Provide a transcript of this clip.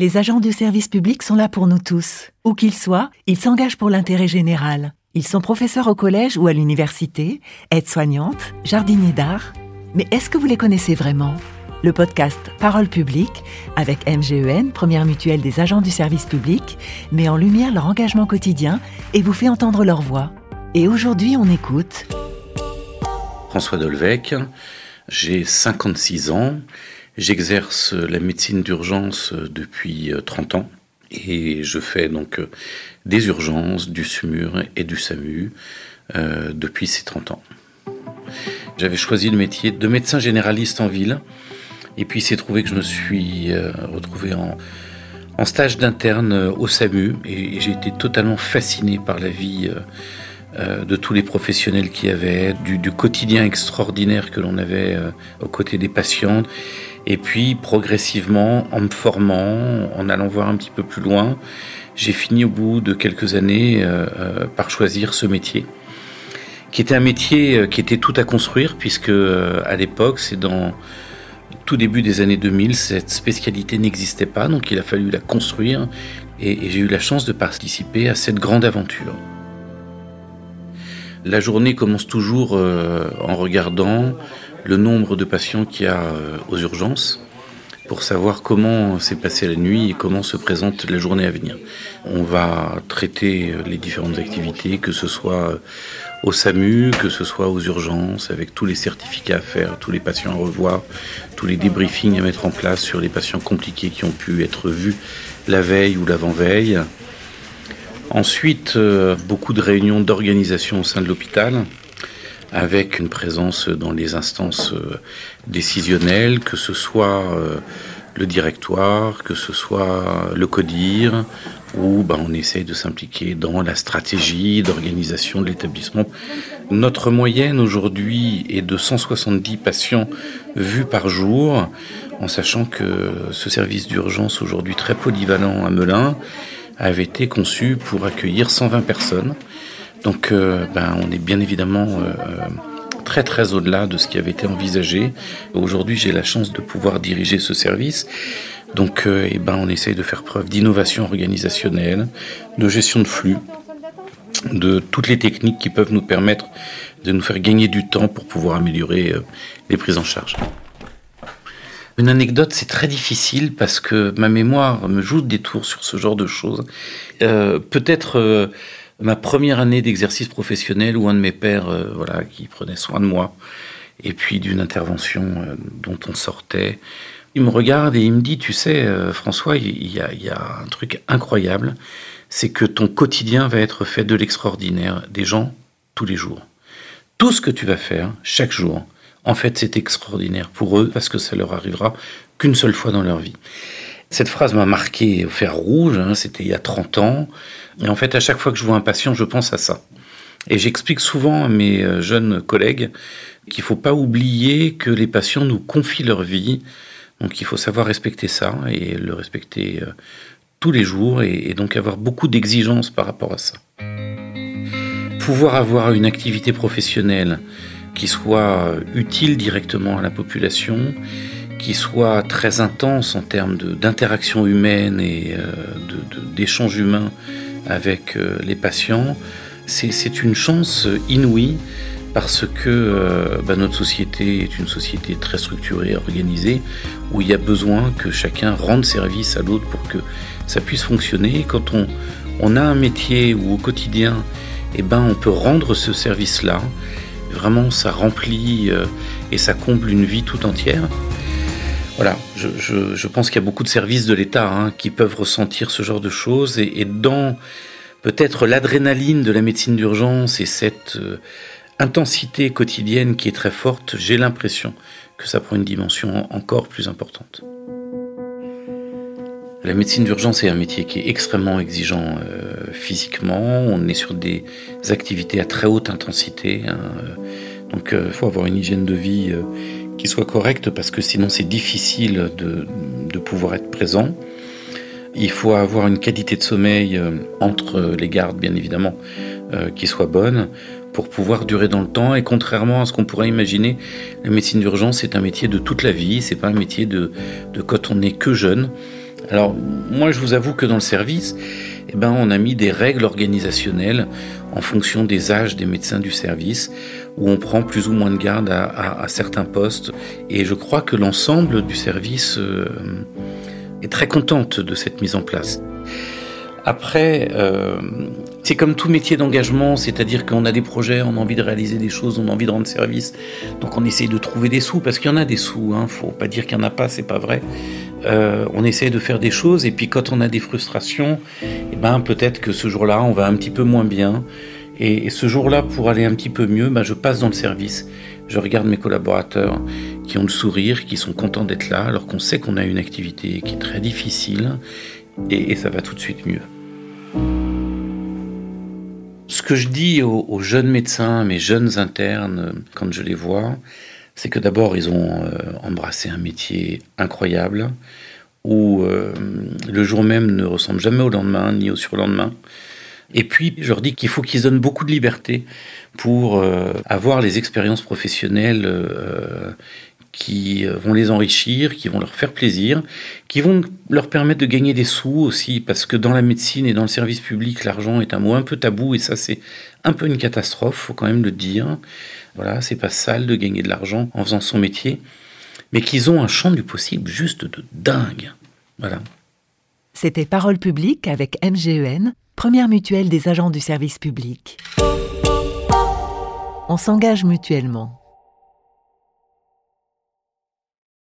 Les agents du service public sont là pour nous tous. Où qu'ils soient, ils s'engagent pour l'intérêt général. Ils sont professeurs au collège ou à l'université, aides-soignantes, jardiniers d'art. Mais est-ce que vous les connaissez vraiment? Le podcast Parole publique, avec MGEN, première mutuelle des agents du service public, met en lumière leur engagement quotidien et vous fait entendre leur voix. Et aujourd'hui, on écoute. François Dolvec, j'ai 56 ans. J'exerce la médecine d'urgence depuis 30 ans et je fais donc des urgences, du SMUR et du SAMU euh, depuis ces 30 ans. J'avais choisi le métier de médecin généraliste en ville et puis il s'est trouvé que je me suis euh, retrouvé en, en stage d'interne au SAMU et, j'ai été totalement fasciné par la vie. Euh, euh, de tous les professionnels qui y avait, du, quotidien extraordinaire que l'on avait euh, aux côtés des patients. Et puis progressivement, en me formant, en allant voir un petit peu plus loin, j'ai fini au bout de quelques années euh, par choisir ce métier, qui était un métier qui était tout à construire, puisque à l'époque, c'est dans tout début des années 2000, cette spécialité n'existait pas, donc il a fallu la construire, et j'ai eu la chance de participer à cette grande aventure. La journée commence toujours euh, en regardant le nombre de patients qu'il y a euh, aux urgences pour savoir comment s'est passée la nuit et comment se présente la journée à venir. On va traiter euh, les différentes activités, que ce soit au SAMU, que ce soit aux urgences, avec tous les certificats à faire, tous les patients à revoir, tous les débriefings à mettre en place sur les patients compliqués qui ont pu être vus la veille ou l'avant-veille. Ensuite, euh, beaucoup de réunions d'organisation au sein de l'hôpital, avec une présence dans les instances euh, décisionnelles, que ce soit euh, le directoire, que ce soit le CODIR, où ben, on essaye de s'impliquer dans la stratégie d'organisation de l'établissement. Notre moyenne aujourd'hui est de 170 patients vus par jour, en sachant que ce service d'urgence aujourd'hui très polyvalent à Melun avait été conçu pour accueillir 120 personnes. Donc euh, ben, on est bien évidemment euh, euh, très très au-delà de ce qui avait été envisagé. Aujourd'hui j'ai la chance de pouvoir diriger ce service. Donc eh ben, on essaye de faire preuve d'innovation organisationnelle, de gestion de flux, de toutes les techniques qui peuvent nous permettre de nous faire gagner du temps pour pouvoir améliorer les prises en charge. Une anecdote, c'est très difficile parce que ma mémoire me joue des tours sur ce genre de choses. Euh, peut-être euh, ma première année d'exercice professionnel où un de mes pères, euh, voilà, qui prenait soin de moi, et puis d'une intervention dont on sortait, il me regarde et il me dit, tu sais, François, il y, a, il y a un truc incroyable, c'est que ton quotidien va être fait de l'extraordinaire, des gens tous les jours. Tout ce que tu vas faire chaque jour, en fait, c'est extraordinaire pour eux parce que ça leur arrivera qu'une seule fois dans leur vie. Cette phrase m'a marqué au fer rouge, hein, c'était il y a 30 ans. Et en fait, à chaque fois que je vois un patient, je pense à ça. Et j'explique souvent à mes euh, jeunes collègues qu'il ne faut pas oublier que les patients nous confient leur vie. Donc il faut savoir respecter ça et le respecter euh, tous les jours et donc avoir beaucoup d'exigences par rapport à ça. Pouvoir avoir une activité professionnelle qui soit utile directement à la population, qui soit très intense en termes d'interaction humaine et euh, d'échange humain avec euh, les patients, c'est une chance inouïe parce que euh, bah, notre société est une société très structurée, organisée, où il y a besoin que chacun rende service à l'autre pour que ça puisse fonctionner. quand on, on a un métier où au quotidien, eh ben, on peut rendre ce service-là, Vraiment, ça remplit euh, et ça comble une vie tout entière. Voilà, je, pense qu'il y a beaucoup de services de l'État hein, qui peuvent ressentir ce genre de choses et, dans peut-être l'adrénaline de la médecine d'urgence et cette euh, intensité quotidienne qui est très forte, j'ai l'impression que ça prend une dimension encore plus importante. La médecine d'urgence est un métier qui est extrêmement exigeant euh, physiquement. On est sur des activités à très haute intensité. Hein, euh. donc il faut avoir une hygiène de vie euh, qui soit correcte parce que sinon c'est difficile de, de, pouvoir être présent. Il faut avoir une qualité de sommeil entre les gardes, bien évidemment, qui soit bonne pour pouvoir durer dans le temps. Et contrairement à ce qu'on pourrait imaginer, la médecine d'urgence est un métier de toute la vie. C'est pas un métier de, de quand on n'est que jeune. Alors, moi, je vous avoue que dans le service, eh ben, on a mis des règles organisationnelles en fonction des âges des médecins du service, où on prend plus ou moins de garde à, certains postes. Et je crois que l'ensemble du service euh, est très contente de cette mise en place. Après, euh, c'est comme tout métier d'engagement, c'est-à-dire qu'on a des projets, on a envie de réaliser des choses, on a envie de rendre service, donc on essaye de trouver des sous, parce qu'il y en a des sous, hein, faut pas dire qu'il n'y en a pas, c'est pas vrai. Euh, on essaye de faire des choses, et puis quand on a des frustrations, eh ben, peut-être que ce jour-là, on va un petit peu moins bien, et, ce jour-là, pour aller un petit peu mieux, ben, je passe dans le service, je regarde mes collaborateurs qui ont le sourire, qui sont contents d'être là, alors qu'on sait qu'on a une activité qui est très difficile, et ça va tout de suite mieux. Ce que je dis aux, jeunes médecins, mes jeunes internes, quand je les vois, c'est que d'abord, ils ont euh, embrassé un métier incroyable, où euh, le jour même ne ressemble jamais au lendemain, ni au surlendemain. Et puis, je leur dis qu'il faut qu'ils donnent beaucoup de liberté pour euh, avoir les expériences professionnelles qui euh, vont les enrichir, qui vont leur faire plaisir, qui vont leur permettre de gagner des sous aussi, parce que dans la médecine et dans le service public, l'argent est un mot un peu tabou, et ça c'est un peu une catastrophe, faut quand même le dire. Voilà, c'est pas sale de gagner de l'argent en faisant son métier, mais qu'ils ont un champ du possible juste de dingue. Voilà. C'était Parole publique avec MGEN, première mutuelle des agents du service public. On s'engage mutuellement.